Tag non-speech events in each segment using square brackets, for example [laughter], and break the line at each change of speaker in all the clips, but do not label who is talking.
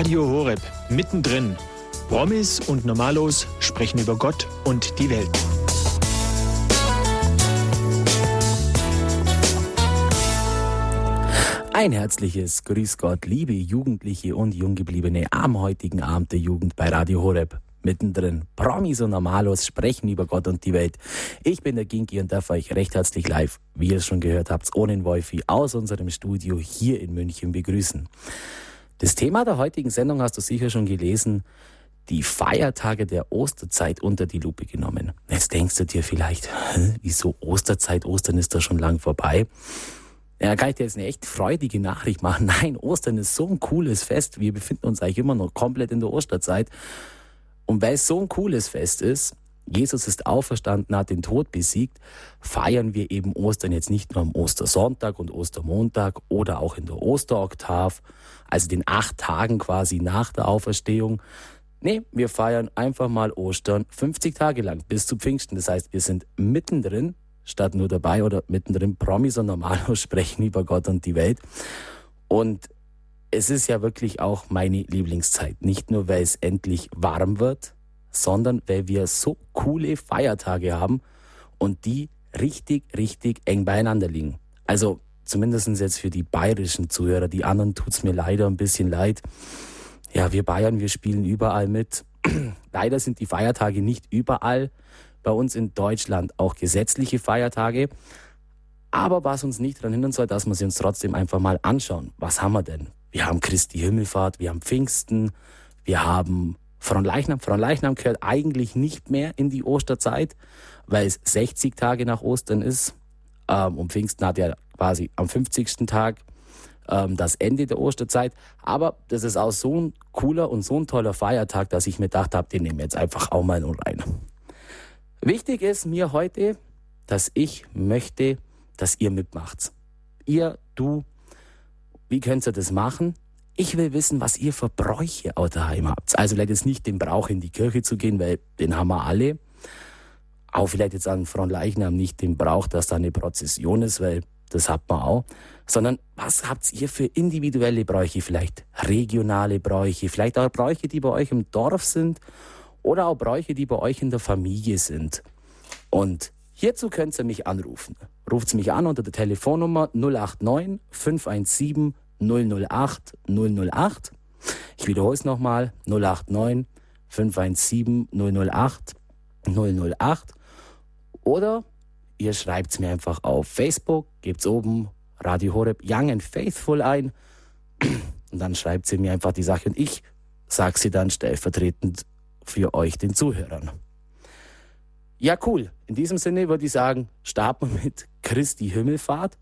Radio Horeb, mittendrin. Promis und Normalos sprechen über Gott und die Welt.
Ein herzliches Grüß Gott, liebe Jugendliche und Junggebliebene am heutigen Abend der Jugend bei Radio Horeb. Mittendrin, Promis und Normalos sprechen über Gott und die Welt. Ich bin der Ginki und darf euch recht herzlich live, wie ihr es schon gehört habt, ohne Wolfi aus unserem Studio hier in München begrüßen. Das Thema der heutigen Sendung hast du sicher schon gelesen, die Feiertage der Osterzeit unter die Lupe genommen. Jetzt denkst du dir vielleicht, wieso Osterzeit? Ostern ist da schon lang vorbei. Ja, kann ich dir jetzt eine echt freudige Nachricht machen. [laughs] Nein, Ostern ist so ein cooles Fest. Wir befinden uns eigentlich immer noch komplett in der Osterzeit. Und weil es so ein cooles Fest ist, Jesus ist auferstanden, hat den Tod besiegt, feiern wir eben Ostern jetzt nicht nur am Ostersonntag und Ostermontag oder auch in der Osteroktav, also den acht Tagen quasi nach der Auferstehung. Nee, wir feiern einfach mal Ostern 50 Tage lang bis zu Pfingsten. Das heißt, wir sind mittendrin, statt nur dabei oder mittendrin Promis und Normalos [laughs] sprechen über Gott und die Welt. Und es ist ja wirklich auch meine Lieblingszeit. Nicht nur, weil es endlich warm wird, sondern weil wir so coole Feiertage haben und die richtig, richtig eng beieinander liegen. Also zumindest jetzt für die bayerischen Zuhörer. Die anderen tut's mir leider ein bisschen leid. Ja, wir Bayern, wir spielen überall mit. [clears throat] leider sind die Feiertage nicht überall bei uns in Deutschland auch gesetzliche Feiertage. Aber was uns nicht daran hindern soll, dass wir sie uns trotzdem einfach mal anschauen. Was haben wir denn? Wir haben Christi Himmelfahrt, wir haben Pfingsten, wir haben Fronleichnam. Fronleichnam gehört eigentlich nicht mehr in die Osterzeit, weil es 60 Tage nach Ostern ist. Ähm, und Pfingsten hat ja quasi am 50. Tag ähm, das Ende der Osterzeit. Aber das ist auch so ein cooler und so ein toller Feiertag, dass ich mir gedacht habe, den nehmen wir jetzt einfach auch mal nur rein. Wichtig ist mir heute, dass ich möchte, dass ihr mitmacht. Ihr, du, wie könnt ihr das machen? Ich will wissen, was ihr für Bräuche auch daheim habt. Also vielleicht jetzt nicht den Brauch in die Kirche zu gehen, weil den haben wir alle. Auch vielleicht jetzt an Frontleichnam nicht den Brauch, dass da eine Prozession ist, weil das hat man auch. Sondern was habt ihr für individuelle Bräuche? Vielleicht regionale Bräuche, vielleicht auch Bräuche, die bei euch im Dorf sind oder auch Bräuche, die bei euch in der Familie sind. Und hierzu könnt ihr mich anrufen. Ruft mich an unter der Telefonnummer 089 517 008 008. Ich wiederhole es nochmal. 089 517 008 008. Oder ihr schreibt es mir einfach auf Facebook, gebt oben Radio Horeb Young and Faithful ein und dann schreibt sie mir einfach die Sache und ich sage sie dann stellvertretend für euch, den Zuhörern. Ja, cool. In diesem Sinne würde ich sagen, starten wir mit Christi Himmelfahrt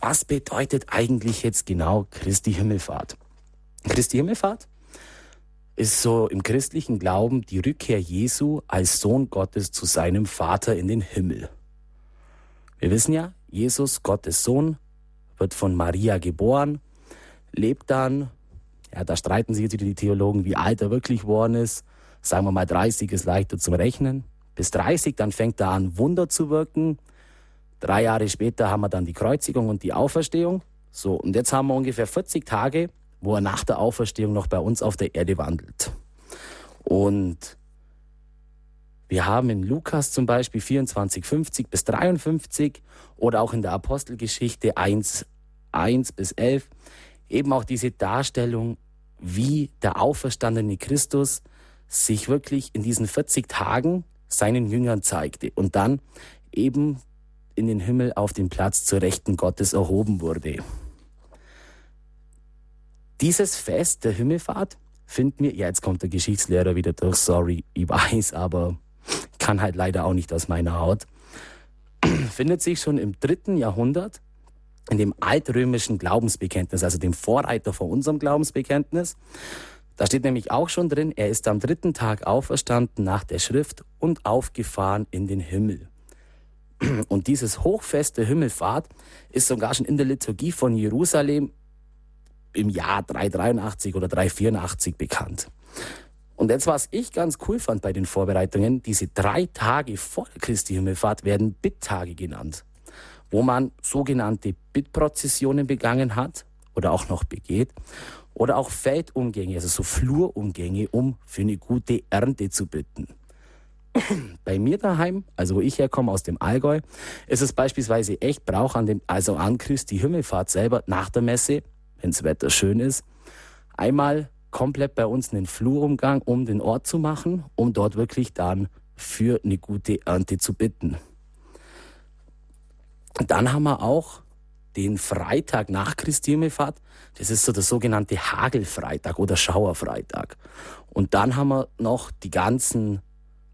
was bedeutet eigentlich jetzt genau Christi Himmelfahrt? Christi Himmelfahrt ist so im christlichen Glauben die Rückkehr Jesu als Sohn Gottes zu seinem Vater in den Himmel. Wir wissen ja, Jesus, Gottes Sohn, wird von Maria geboren, lebt dann, ja, da streiten sich jetzt wieder die Theologen, wie alt er wirklich geworden ist. Sagen wir mal 30 ist leichter zum Rechnen. Bis 30, dann fängt er an, Wunder zu wirken. Drei Jahre später haben wir dann die Kreuzigung und die Auferstehung. So, und jetzt haben wir ungefähr 40 Tage, wo er nach der Auferstehung noch bei uns auf der Erde wandelt. Und wir haben in Lukas zum Beispiel 24, 50 bis 53 oder auch in der Apostelgeschichte 1, 1 bis 11 eben auch diese Darstellung, wie der auferstandene Christus sich wirklich in diesen 40 Tagen seinen Jüngern zeigte und dann eben in den Himmel auf den Platz zur Rechten Gottes erhoben wurde. Dieses Fest der Himmelfahrt finden wir, ja jetzt kommt der Geschichtslehrer wieder durch, sorry, ich weiß, aber kann halt leider auch nicht aus meiner Haut, [clears throat] findet sich schon im dritten Jahrhundert in dem altrömischen Glaubensbekenntnis, also dem Vorreiter von unserem Glaubensbekenntnis. Da steht nämlich auch schon drin, er ist am dritten Tag auferstanden nach der Schrift und aufgefahren in den Himmel. Und dieses Hochfest der Himmelfahrt ist sogar schon in der Liturgie von Jerusalem im Jahr 383 oder 384 bekannt. Und jetzt, was ich ganz cool fand bei den Vorbereitungen, diese drei Tage vor Christi Himmelfahrt werden Bitttage genannt, wo man sogenannte Bittprozessionen begangen hat oder auch noch begeht. Oder auch Feldumgänge, also so Flurumgänge, um für eine gute Ernte zu bitten. [clears throat] Bei mir daheim, also wo ich herkomme aus dem Allgäu, ist es beispielsweise echt Brauch an dem, also an Christi Himmelfahrt selber nach der Messe, wenn das Wetter schön ist, einmal komplett bei uns einen Flurumgang um den Ort zu machen, um dort wirklich dann für eine gute Ernte zu bitten. Dann haben wir auch den Freitag nach Christi Himmelfahrt. Das ist so der sogenannte Hagelfreitag oder Schauerfreitag. Und dann haben wir noch die ganzen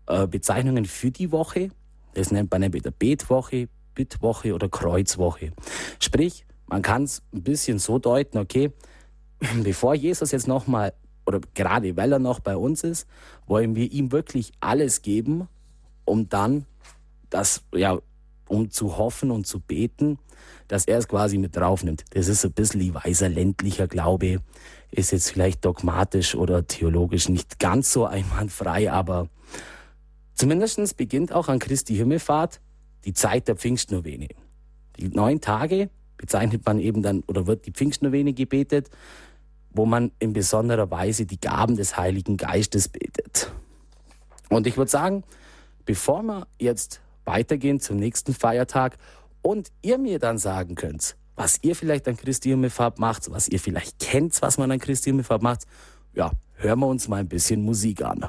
äh, Bezeichnungen für die Woche. Das nennt man entweder Betwoche, Bittwoche oder Kreuzwoche. Sprich, man kann es ein bisschen so deuten, okay, [clears throat] bevor Jesus jetzt nochmal, oder gerade weil er noch bei uns ist, wollen wir ihm wirklich alles geben, um dann das, ja, um zu hoffen und zu beten, dass er es quasi mit draufnimmt. Das ist ein bisschen weiser ländlicher Glaube, ist jetzt vielleicht dogmatisch oder theologisch nicht ganz so einwandfrei, aber zumindestens beginnt auch an Christi Himmelfahrt die Zeit der Pfingstnovene. Die neun Tage bezeichnet man eben dann oder wird die Pfingstnovene gebetet, wo man in besonderer Weise die Gaben des Heiligen Geistes betet. Und ich würde sagen, bevor wir jetzt weitergehen zum nächsten Feiertag und ihr mir dann sagen könnt, was ihr vielleicht an Christi Himmelfahrt macht, was ihr vielleicht kennt, was man an Christi Himmelfahrt macht, ja, hören wir uns mal ein bisschen Musik an.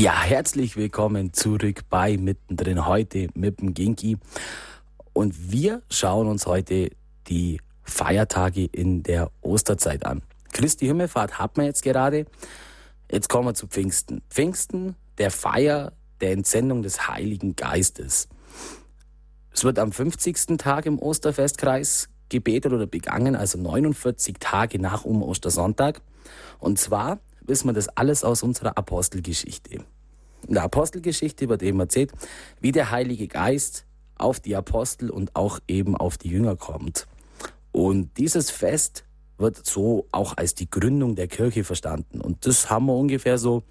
Ja, herzlich willkommen zurück bei Mittendrin heute mit dem Ginki. Und wir schauen uns heute die Feiertage in der Osterzeit an. Christi Himmelfahrt hat man jetzt gerade. Jetzt kommen wir zu Pfingsten. Pfingsten, der Feier der Entsendung des Heiligen Geistes. Es wird am 50. Tag im Osterfestkreis gebetet oder begangen, also 49 Tage nach um Ostersonntag. Und zwar wissen wir das alles aus unserer Apostelgeschichte. In der Apostelgeschichte wird eben erzählt, wie der Heilige Geist auf die Apostel und auch eben auf die Jünger kommt. Und dieses Fest wird so auch als die Gründung der Kirche verstanden. Und das haben wir ungefähr so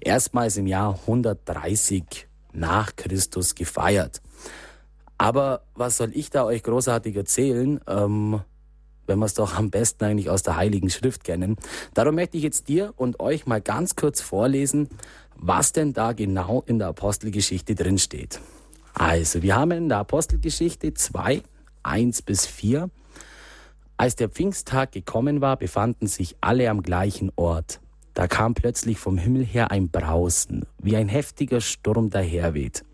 erstmals im Jahr 130 nach Christus gefeiert. Aber was soll ich da euch großartig erzählen? Ähm, wenn wir es doch am besten eigentlich aus der Heiligen Schrift kennen. Darum möchte ich jetzt dir und euch mal ganz kurz vorlesen, was denn da genau in der Apostelgeschichte drin steht. Also, wir haben in der Apostelgeschichte 2, 1 bis 4. Als der Pfingsttag gekommen war, befanden sich alle am gleichen Ort. Da kam plötzlich vom Himmel her ein Brausen, wie ein heftiger Sturm daherweht,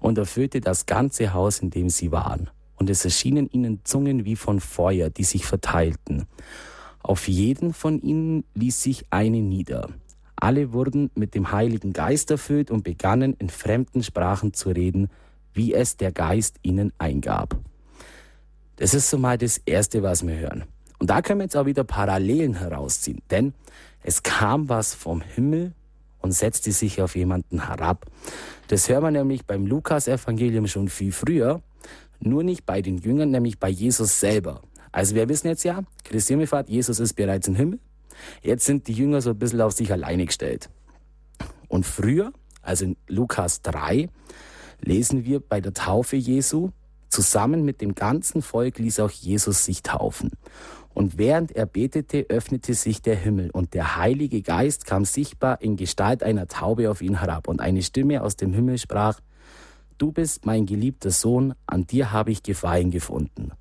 und erfüllte das ganze Haus, in dem sie waren und es erschienen ihnen Zungen wie von Feuer, die sich verteilten. Auf jeden von ihnen ließ sich eine nieder. Alle wurden mit dem Heiligen Geist erfüllt und begannen in fremden Sprachen zu reden, wie es der Geist ihnen eingab. Das ist so mal das Erste, was wir hören. Und da können wir jetzt auch wieder Parallelen herausziehen, denn es kam was vom Himmel und setzte sich auf jemanden herab. Das hören wir nämlich beim Lukas-Evangelium schon viel früher. Nur nicht bei den Jüngern, nämlich bei Jesus selber. Also wir wissen jetzt ja, Christi Himmelfahrt, Jesus ist bereits im Himmel. Jetzt sind die Jünger so ein bisschen auf sich alleine gestellt. Und früher, also in Lukas 3, lesen wir bei der Taufe Jesu, zusammen mit dem ganzen Volk ließ auch Jesus sich taufen. Und während er betete, öffnete sich der Himmel und der Heilige Geist kam sichtbar in Gestalt einer Taube auf ihn herab. Und eine Stimme aus dem Himmel sprach, Du bist mein geliebter Sohn, an dir habe ich Gefallen gefunden.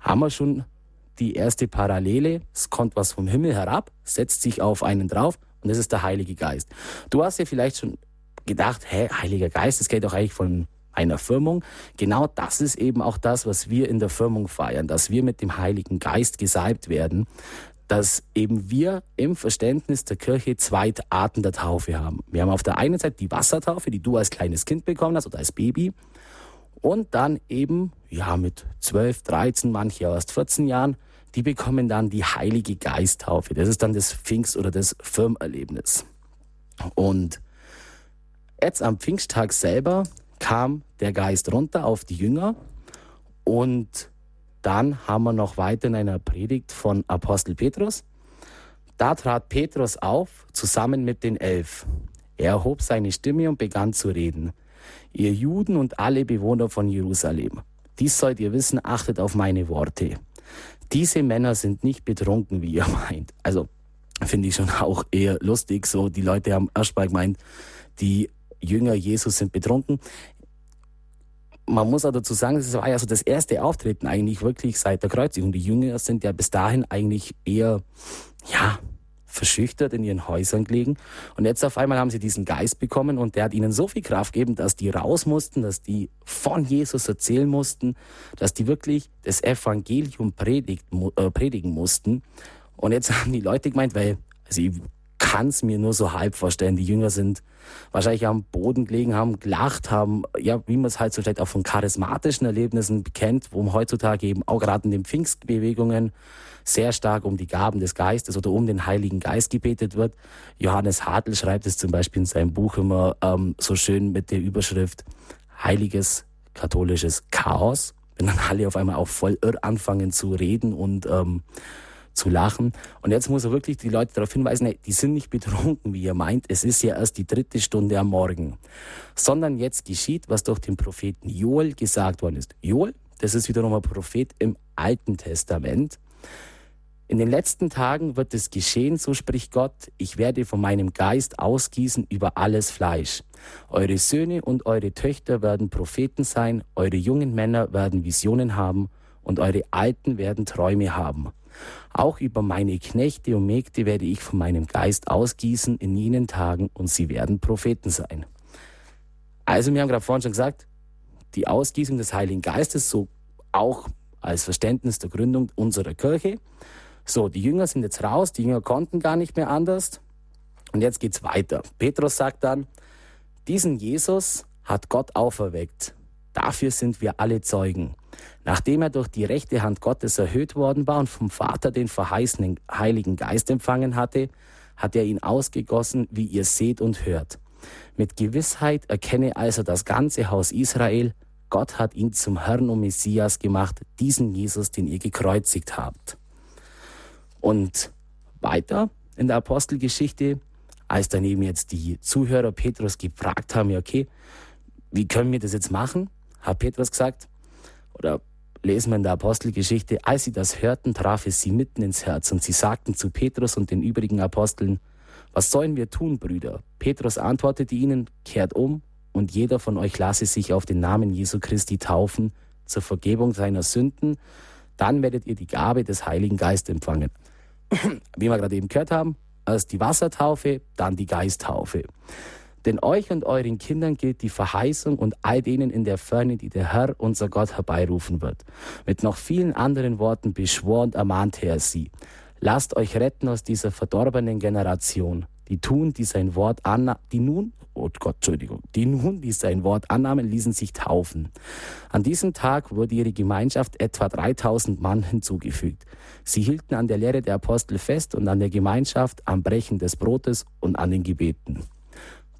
Haben wir schon die erste Parallele? Es kommt was vom Himmel herab, setzt sich auf einen drauf und das ist der Heilige Geist. Du hast ja vielleicht schon gedacht, hä, Heiliger Geist, das geht doch eigentlich von einer Firmung. Genau das ist eben auch das, was wir in der Firmung feiern, dass wir mit dem Heiligen Geist gesalbt werden, dass eben wir im Verständnis der Kirche zwei Arten der Taufe haben. Wir haben auf der einen Seite die Wassertaufe, die du als kleines Kind bekommen hast oder als Baby. Und dann eben, ja, mit 12, 13, manche erst 14 Jahren, die bekommen dann die Heilige Geisttaufe. Das ist dann das Pfingst- oder das Firmerlebnis. Und jetzt am Pfingsttag selber kam der Geist runter auf die Jünger und dann haben wir noch weiter in einer Predigt von Apostel Petrus. Da trat Petrus auf, zusammen mit den Elf. Er erhob seine Stimme und begann zu reden. Ihr Juden und alle Bewohner von Jerusalem, dies sollt ihr wissen, achtet auf meine Worte. Diese Männer sind nicht betrunken, wie ihr [laughs] meint. Also finde ich schon auch eher lustig. So, die Leute haben erstmal gemeint, die Jünger Jesus sind betrunken. Man muss auch dazu sagen, es war ja so das erste Auftreten eigentlich wirklich seit der Kreuzigung. Die Jünger sind ja bis dahin eigentlich eher, ja, verschüchtert in ihren Häusern gelegen. Und jetzt auf einmal haben sie diesen Geist bekommen und der hat ihnen so viel Kraft gegeben, dass die raus mussten, dass die von Jesus erzählen mussten, dass die wirklich das Evangelium predigt, äh, predigen mussten. Und jetzt haben die Leute gemeint, weil, also ich kann es mir nur so halb vorstellen, die Jünger sind wahrscheinlich am Boden gelegen, haben gelacht, haben, ja, wie man es halt so vielleicht auch von charismatischen Erlebnissen kennt, wo man heutzutage eben auch gerade in den Pfingstbewegungen sehr stark um die Gaben des Geistes oder um den Heiligen Geist gebetet wird. Johannes Hartl schreibt es zum Beispiel in seinem Buch immer ähm, so schön mit der Überschrift Heiliges katholisches Chaos. Wenn dann alle auf einmal auch voll irr anfangen zu reden und ähm, zu lachen. Und jetzt muss er wirklich die Leute darauf hinweisen, die sind nicht betrunken, wie ihr meint. Es ist ja erst die dritte Stunde am Morgen. Sondern jetzt geschieht, was durch den Propheten Joel gesagt worden ist. Joel, das ist wiederum ein Prophet im Alten Testament. In den letzten Tagen wird es geschehen, so spricht Gott, ich werde von meinem Geist ausgießen über alles Fleisch. Eure Söhne und eure Töchter werden Propheten sein, eure jungen Männer werden Visionen haben und eure Alten werden Träume haben. Auch über meine Knechte und Mägde werde ich von meinem Geist ausgießen in jenen Tagen und sie werden Propheten sein. Also wir haben gerade vorhin schon gesagt, die Ausgießung des Heiligen Geistes, so auch als Verständnis der Gründung unserer Kirche, so, die Jünger sind jetzt raus, die Jünger konnten gar nicht mehr anders. Und jetzt geht's weiter. Petrus sagt dann, diesen Jesus hat Gott auferweckt. Dafür sind wir alle Zeugen. Nachdem er durch die rechte Hand Gottes erhöht worden war und vom Vater den verheißenen Heiligen Geist empfangen hatte, hat er ihn ausgegossen, wie ihr seht und hört. Mit Gewissheit erkenne also das ganze Haus Israel, Gott hat ihn zum Herrn und Messias gemacht, diesen Jesus, den ihr gekreuzigt habt. Und weiter in der Apostelgeschichte, als dann eben jetzt die Zuhörer Petrus gefragt haben, ja, okay, wie können wir das jetzt machen? Hat Petrus gesagt, oder lesen wir in der Apostelgeschichte, als sie das hörten, traf es sie mitten ins Herz und sie sagten zu Petrus und den übrigen Aposteln, was sollen wir tun, Brüder? Petrus antwortete ihnen, kehrt um und jeder von euch lasse sich auf den Namen Jesu Christi taufen zur Vergebung seiner Sünden, dann werdet ihr die Gabe des Heiligen Geistes empfangen [clears throat] wie wir gerade eben gehört haben, erst die Wassertaufe, dann die Geisttaufe. Denn euch und euren Kindern gilt die Verheißung und all denen in der Ferne, die der Herr, unser Gott, herbeirufen wird. Mit noch vielen anderen Worten beschwor und ermahnte er sie. Lasst euch retten aus dieser verdorbenen Generation, die tun, die sein Wort anna die nun, oh Gott, Entschuldigung, die nun, die sein Wort annahmen, ließen sich taufen. An diesem Tag wurde ihre Gemeinschaft etwa 3000 Mann hinzugefügt. Sie hielten an der Lehre der Apostel fest und an der Gemeinschaft, am Brechen des Brotes und an den Gebeten.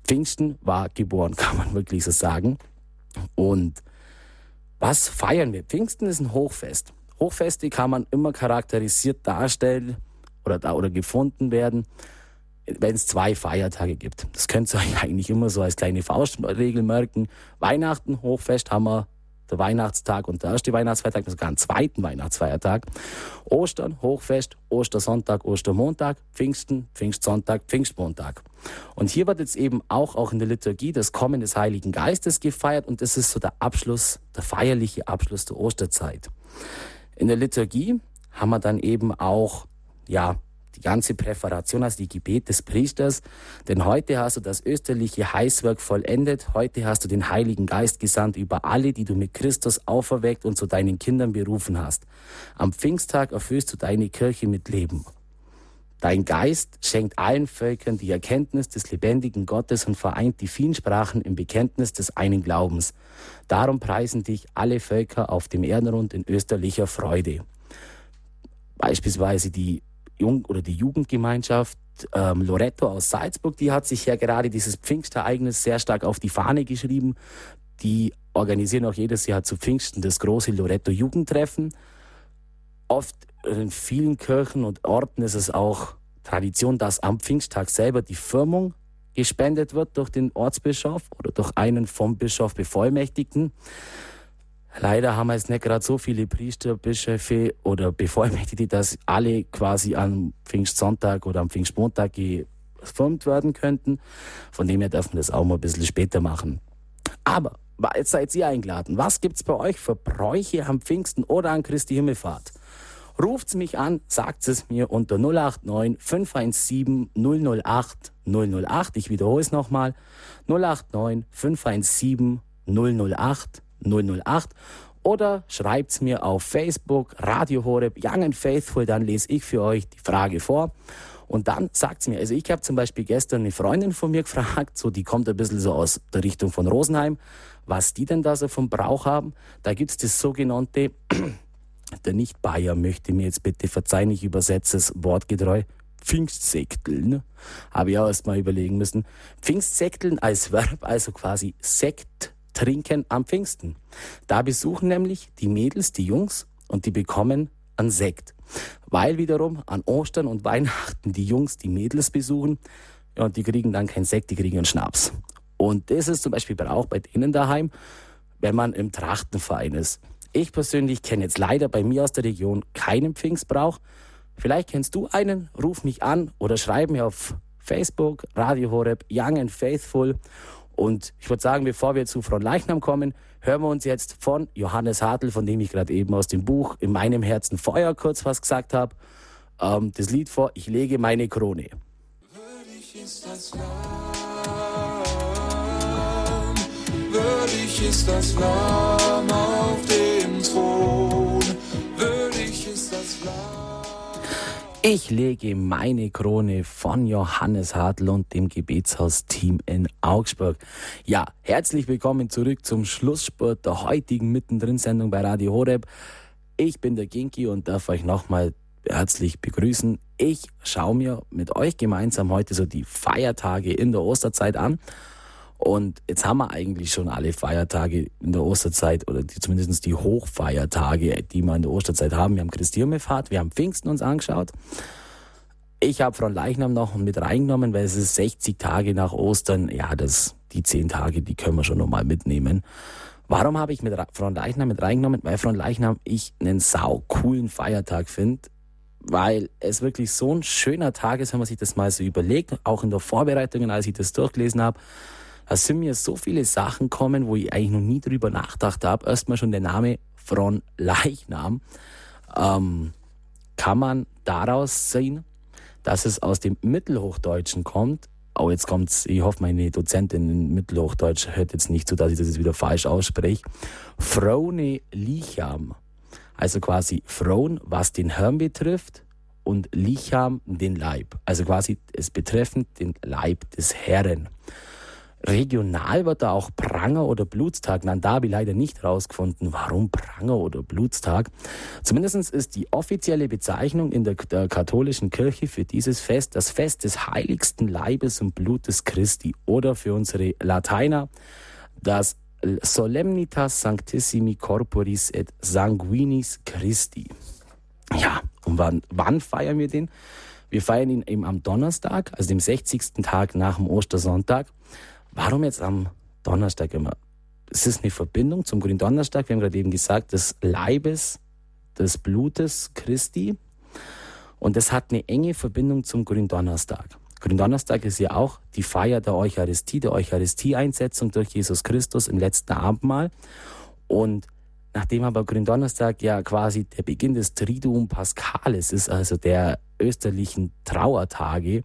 Pfingsten war geboren, [laughs] kann man wirklich so sagen. Und was feiern wir? Pfingsten ist ein Hochfest. Hochfeste kann man immer charakterisiert darstellen oder, da, oder gefunden werden, wenn es zwei Feiertage gibt. Das könnt ihr [laughs] euch eigentlich immer so als kleine Faustregel merken. Weihnachten, Hochfest haben wir der Weihnachtstag und der erste Weihnachtsfeiertag, sogar einen zweiten Weihnachtsfeiertag. Ostern, Hochfest, Ostersonntag, Ostermontag, Pfingsten, Pfingstsonntag, Pfingstmontag. Und hier wird jetzt eben auch, auch in der Liturgie das Kommen des Heiligen Geistes gefeiert und das ist so der Abschluss, der feierliche Abschluss der Osterzeit. In der Liturgie haben wir dann eben auch, ja, die ganze Präparation, also die Gebet des Priesters. Denn heute hast du das österliche Heißwerk vollendet. Heute hast du den Heiligen Geist gesandt über alle, die du mit Christus auferweckt und zu deinen Kindern berufen hast. Am Pfingsttag erfüllst du deine Kirche mit Leben. Dein Geist schenkt allen Völkern die Erkenntnis des lebendigen Gottes und vereint die vielen Sprachen im Bekenntnis des einen Glaubens. Darum preisen dich alle Völker auf dem Erdenrund in österlicher Freude. Beispielsweise die Jung oder die Jugendgemeinschaft ähm, Loretto aus Salzburg, die hat sich ja gerade dieses Pfingstereignis sehr stark auf die Fahne geschrieben. Die organisieren auch jedes Jahr zu Pfingsten das große Loretto Jugendtreffen. Oft in vielen Kirchen und Orten ist es auch Tradition, dass am Pfingsttag selber die Firmung gespendet wird durch den Ortsbischof oder durch einen vom Bischof Bevollmächtigten. Leider haben wir jetzt nicht gerade so viele Priester, Bischöfe oder Bevollmächtigte, dass alle quasi am Pfingstsonntag oder am Pfingstmontag gefirmt werden könnten. Von dem her dürfen wir das auch mal ein bisschen später machen. Aber jetzt seid ihr eingeladen. Was gibt's bei euch für Bräuche am Pfingsten oder an Christi Himmelfahrt? Ruft's mich an, sagt es mir unter 089 517 008 008. Ich wiederhole es nochmal. 089 517 008 008 oder schreibt's mir auf Facebook, Radio Horeb, Young and Faithful, dann lese ich für euch die Frage vor. Und dann sagt's mir, also ich habe zum Beispiel gestern eine Freundin von mir [laughs] gefragt, so die kommt ein bisschen so aus der Richtung von Rosenheim, was die denn da so vom Brauch haben. Da gibt's das sogenannte, [clears throat] der Nicht-Bayer möchte mir jetzt bitte verzeihen, ich übersetze es wortgetreu, Pfingstsekteln. Habe ich auch erst mal überlegen müssen. Pfingstsekteln als Verb, also quasi Sekt trinken am Pfingsten. Da besuchen nämlich die Mädels, die Jungs und die bekommen einen Sekt. Weil wiederum an Ostern und Weihnachten die Jungs die Mädels besuchen ja, und die kriegen dann keinen Sekt, die kriegen einen Schnaps. Und das ist zum Beispiel auch bei denen daheim, wenn man im Trachtenverein ist. Ich persönlich kenne jetzt leider bei mir aus der Region keinen Pfingstbrauch. Vielleicht kennst du einen, ruf mich an oder schreib mir auf Facebook, Radio Horeb, Young and Faithful und ich würde sagen, bevor wir zu Frau Leichnam kommen, hören wir uns jetzt von Johannes Hartl, von dem ich gerade eben aus dem Buch In meinem Herzen Feuer kurz was gesagt habe, ähm, das Lied vor, ich lege meine Krone. Würdig ist das Lamm, würdig ist das Lamm auf dem Thron, Ich lege meine Krone von Johannes Hartl und dem Gebetshaus-Team in Augsburg. Ja, herzlich willkommen zurück zum Schlussspurt der heutigen Mittendrin-Sendung bei Radio Horeb. Ich bin der Ginki und darf euch nochmal herzlich begrüßen. Ich schaue mir mit euch gemeinsam heute so die Feiertage in der Osterzeit an. Und jetzt haben wir eigentlich schon alle Feiertage in der Osterzeit oder die, zumindest die Hochfeiertage, die wir in der Osterzeit haben. Wir haben Christi wir haben Pfingsten uns angeschaut. Ich habe von Leichnam noch mit reingenommen, weil es ist 60 Tage nach Ostern. Ja, das, die 10 Tage, die können wir schon nochmal mitnehmen. Warum habe ich mit von Leichnam mit reingenommen? Weil von Leichnam ich einen sau coolen Feiertag finde, weil es wirklich so ein schöner Tag ist, wenn man sich das mal so überlegt, auch in der Vorbereitung, als ich das durchgelesen habe da sind mir so viele Sachen kommen, wo ich eigentlich noch nie drüber nachgedacht habe. Erstmal schon der Name von Leichnam. Ähm, kann man daraus sehen, dass es aus dem Mittelhochdeutschen kommt. Oh, jetzt kommt's, ich hoffe, meine Dozentin in Mittelhochdeutsch hört jetzt nicht so, dass ich das jetzt wieder falsch ausspreche. Frone Licham. Also quasi Frauen, was den Herrn betrifft, und Licham den Leib. Also quasi es betreffend den Leib des Herrn. Regional wird da auch Pranger oder Blutstag genannt. Da habe ich leider nicht herausgefunden, warum Pranger oder Blutstag. Zumindest ist die offizielle Bezeichnung in der, der, katholischen Kirche für dieses Fest das Fest des heiligsten Leibes und Blutes Christi oder für unsere Lateiner das Solemnitas Sanctissimi Corporis et Sanguinis Christi. Ja, und wann, wann feiern wir den? Wir feiern ihn eben am Donnerstag, also dem 60. Tag nach dem Ostersonntag. Warum jetzt am Donnerstag immer? Es ist eine Verbindung zum Gründonnerstag. Wir haben gerade eben gesagt, des Leibes, des Blutes Christi. Und das hat eine enge Verbindung zum Gründonnerstag. Gründonnerstag ist ja auch die Feier der Eucharistie, der Eucharistieeinsetzung durch Jesus Christus im letzten Abendmahl. Und nachdem aber Gründonnerstag ja quasi der Beginn des Triduum Paschalis ist, also der österlichen Trauertage,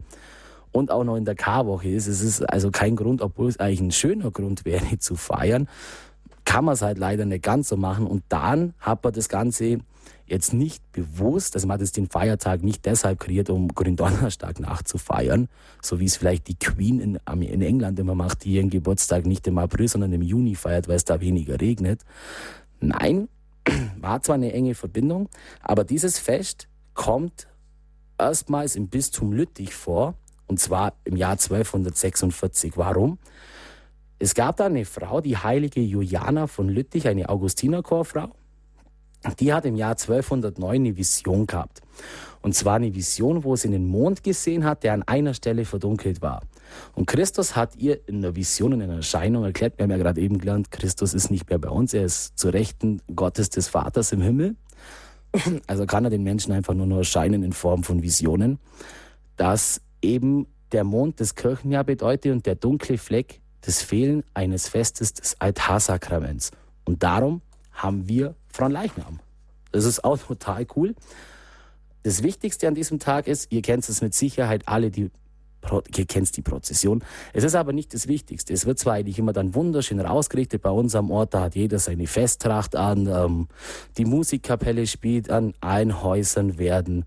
und auch noch in der Karwoche ist. Es ist also kein Grund, obwohl es eigentlich ein schöner Grund wäre [laughs] zu feiern, kann man es halt leider nicht ganz so machen. Und dann hat man das Ganze jetzt nicht bewusst, also man hat jetzt den Feiertag nicht deshalb kreiert, um Gründonnerstag nachzufeiern, so wie es vielleicht die Queen in, in England immer macht, die ihren Geburtstag nicht im April, sondern im Juni feiert, weil es da weniger regnet. Nein, [clears throat] war zwar eine enge Verbindung, aber dieses Fest kommt erstmals im Bistum Lüttich vor und zwar im Jahr 1246. Warum? Es gab da eine Frau, die heilige Juliana von Lüttich, eine Augustinerchorfrau. die hat im Jahr 1209 eine Vision gehabt. Und zwar eine Vision, wo sie den Mond gesehen hat, der an einer Stelle verdunkelt war. Und Christus hat ihr in der Vision, in einer Erscheinung erklärt, wir haben ja gerade eben gelernt, Christus ist nicht mehr bei uns, er ist zu Rechten Gottes des Vaters im Himmel. Also kann er den Menschen einfach nur noch erscheinen in Form von Visionen, dass eben der Mond das Kirchenjahr bedeutet und der dunkle Fleck das Fehlen eines Festes des Altarsakraments. Und darum haben wir Fronleichnam. Das ist auch total cool. Das Wichtigste an diesem Tag ist, ihr kennt es mit Sicherheit alle, die ihr kennt die Prozession. Es ist aber nicht das Wichtigste. Es wird zwar eigentlich immer dann wunderschön rausgerichtet. Bei uns am Ort, da hat jeder seine Festtracht an. Ähm, die Musikkapelle spielt an allen Häusern werden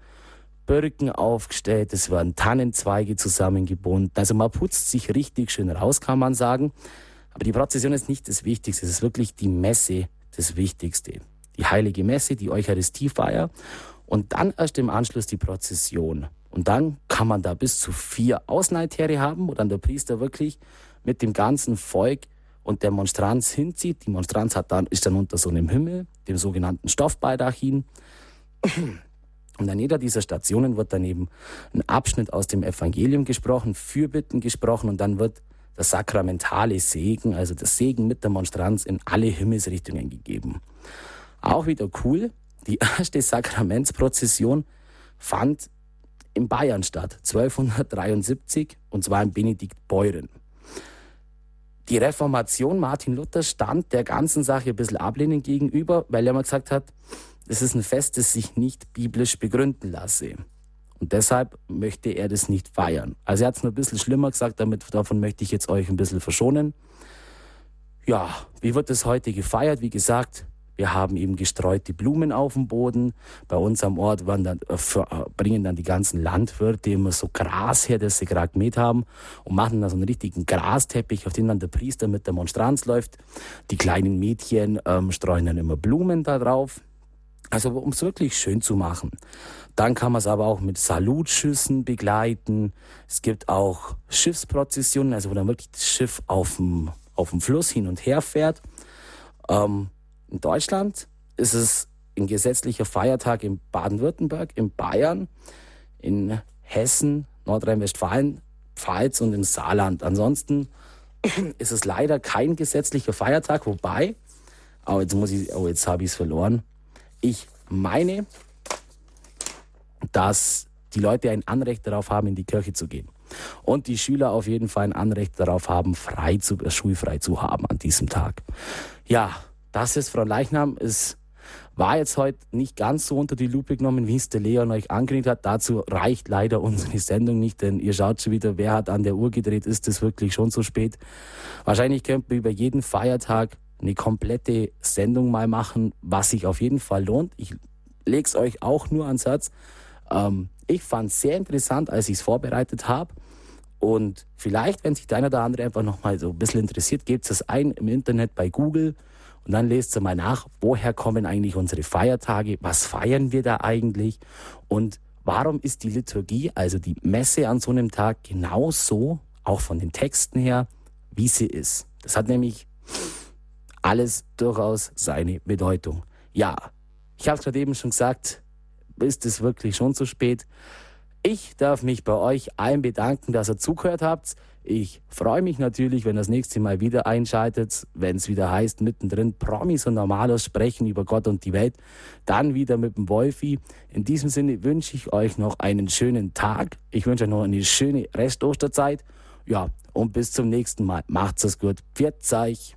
Birken aufgestellt, es werden Tannenzweige zusammengebunden. Also man putzt sich richtig schön raus, kann man sagen. Aber die Prozession ist nicht das Wichtigste. Es ist wirklich die Messe das Wichtigste. Die heilige Messe, die Eucharistiefeier und dann erst im Anschluss die Prozession. Und dann kann man da bis zu vier Außenaltäre haben, wo dann der Priester wirklich mit dem ganzen Volk und der Monstranz hinzieht. Die Monstranz hat dann, ist dann unter so einem Himmel, dem sogenannten Stoffbaldachin. Und an jeder dieser Stationen wird dann eben ein Abschnitt aus dem Evangelium gesprochen, Fürbitten gesprochen und dann wird das sakramentale Segen, also das Segen mit der Monstranz in alle Himmelsrichtungen gegeben. Auch wieder cool, die erste Sakramentsprozession fand in Bayern statt, 1273, und zwar in Benediktbeuren. Die Reformation Martin Luther stand der ganzen Sache ein bisschen ablehnend gegenüber, weil er mal gesagt hat, es ist ein Fest, das sich nicht biblisch begründen lasse. Und deshalb möchte er das nicht feiern. Also er hat es nur ein bisschen schlimmer gesagt, damit, davon möchte ich jetzt euch ein bisschen verschonen. Ja, wie wird es heute gefeiert? Wie gesagt, wir haben eben gestreute Blumen auf dem Boden. Bei uns am Ort dann, äh, äh, bringen dann die ganzen Landwirte immer so Gras her, das sie gerade gemäht haben und machen dann so einen richtigen Grasteppich, auf den dann der Priester mit der Monstranz läuft. Die kleinen Mädchen ähm, streuen dann immer Blumen da drauf. Also um es wirklich schön zu machen. Dann kann man es aber auch mit Salutschüssen begleiten. Es gibt auch Schiffsprozessionen, also wo dann wirklich das Schiff auf dem, auf dem Fluss hin und her fährt. Ähm, in Deutschland ist es ein gesetzlicher Feiertag in Baden-Württemberg, in Bayern, in Hessen, Nordrhein-Westfalen, Pfalz und im Saarland. Ansonsten [clears throat] ist es leider kein gesetzlicher Feiertag, wobei, oh, jetzt muss ich, oh, jetzt habe ich es verloren. Ich meine, dass die Leute ein Anrecht darauf haben, in die Kirche zu gehen. Und die Schüler auf jeden Fall ein Anrecht darauf haben, frei zu, äh, schulfrei zu haben an diesem Tag. Ja, das ist Frau Leichnam. Es war jetzt heute nicht ganz so unter die Lupe genommen, wie es der Leon euch angekündigt hat. Dazu reicht leider unsere Sendung nicht, denn ihr schaut schon wieder, wer hat an der Uhr gedreht, ist es wirklich schon so spät. Wahrscheinlich könnten wir über jeden Feiertag eine komplette Sendung mal machen, was sich auf jeden Fall lohnt. Ich lege es euch auch nur ans Herz. Ähm, ich fand es sehr interessant, als ich es vorbereitet habe. Und vielleicht, wenn sich der eine oder andere einfach noch mal so ein bisschen interessiert, gebt es ein im Internet bei Google und dann lest ihr mal nach, woher kommen eigentlich unsere Feiertage, was feiern wir da eigentlich und warum ist die Liturgie, also die Messe an so einem Tag genauso, auch von den Texten her, wie sie ist. Das hat nämlich alles durchaus seine Bedeutung. Ja, ich habe es gerade eben schon gesagt, ist es wirklich schon zu spät. Ich darf mich bei euch allen bedanken, dass ihr zugehört habt. Ich freue mich natürlich, wenn ihr das nächste Mal wieder einschaltet, wenn es wieder heißt, mittendrin Promis und Normalos sprechen über Gott und die Welt. Dann wieder mit dem Wolfi. In diesem Sinne wünsche ich euch noch einen schönen Tag. Ich wünsche euch noch eine schöne Restosterzeit. Ja, und bis zum nächsten Mal. Macht's es gut. Pfiat euch.